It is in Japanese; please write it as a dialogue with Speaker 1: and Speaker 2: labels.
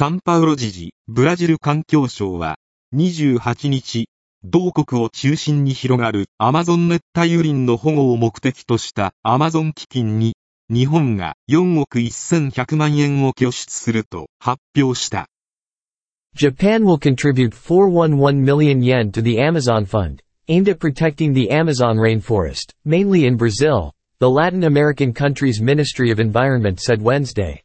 Speaker 1: サンパウロ知事、ブラジル環境省は、28日、同国を中心に広がるアマゾン熱帯雨林の保護を目的としたアマゾン基金に、日本が4億1100万円を拠出すると発表した。
Speaker 2: Japan will contribute 411 million yen to the Amazon Fund, aimed at protecting the Amazon rainforest, mainly in Brazil, the Latin American country's Ministry of Environment said Wednesday.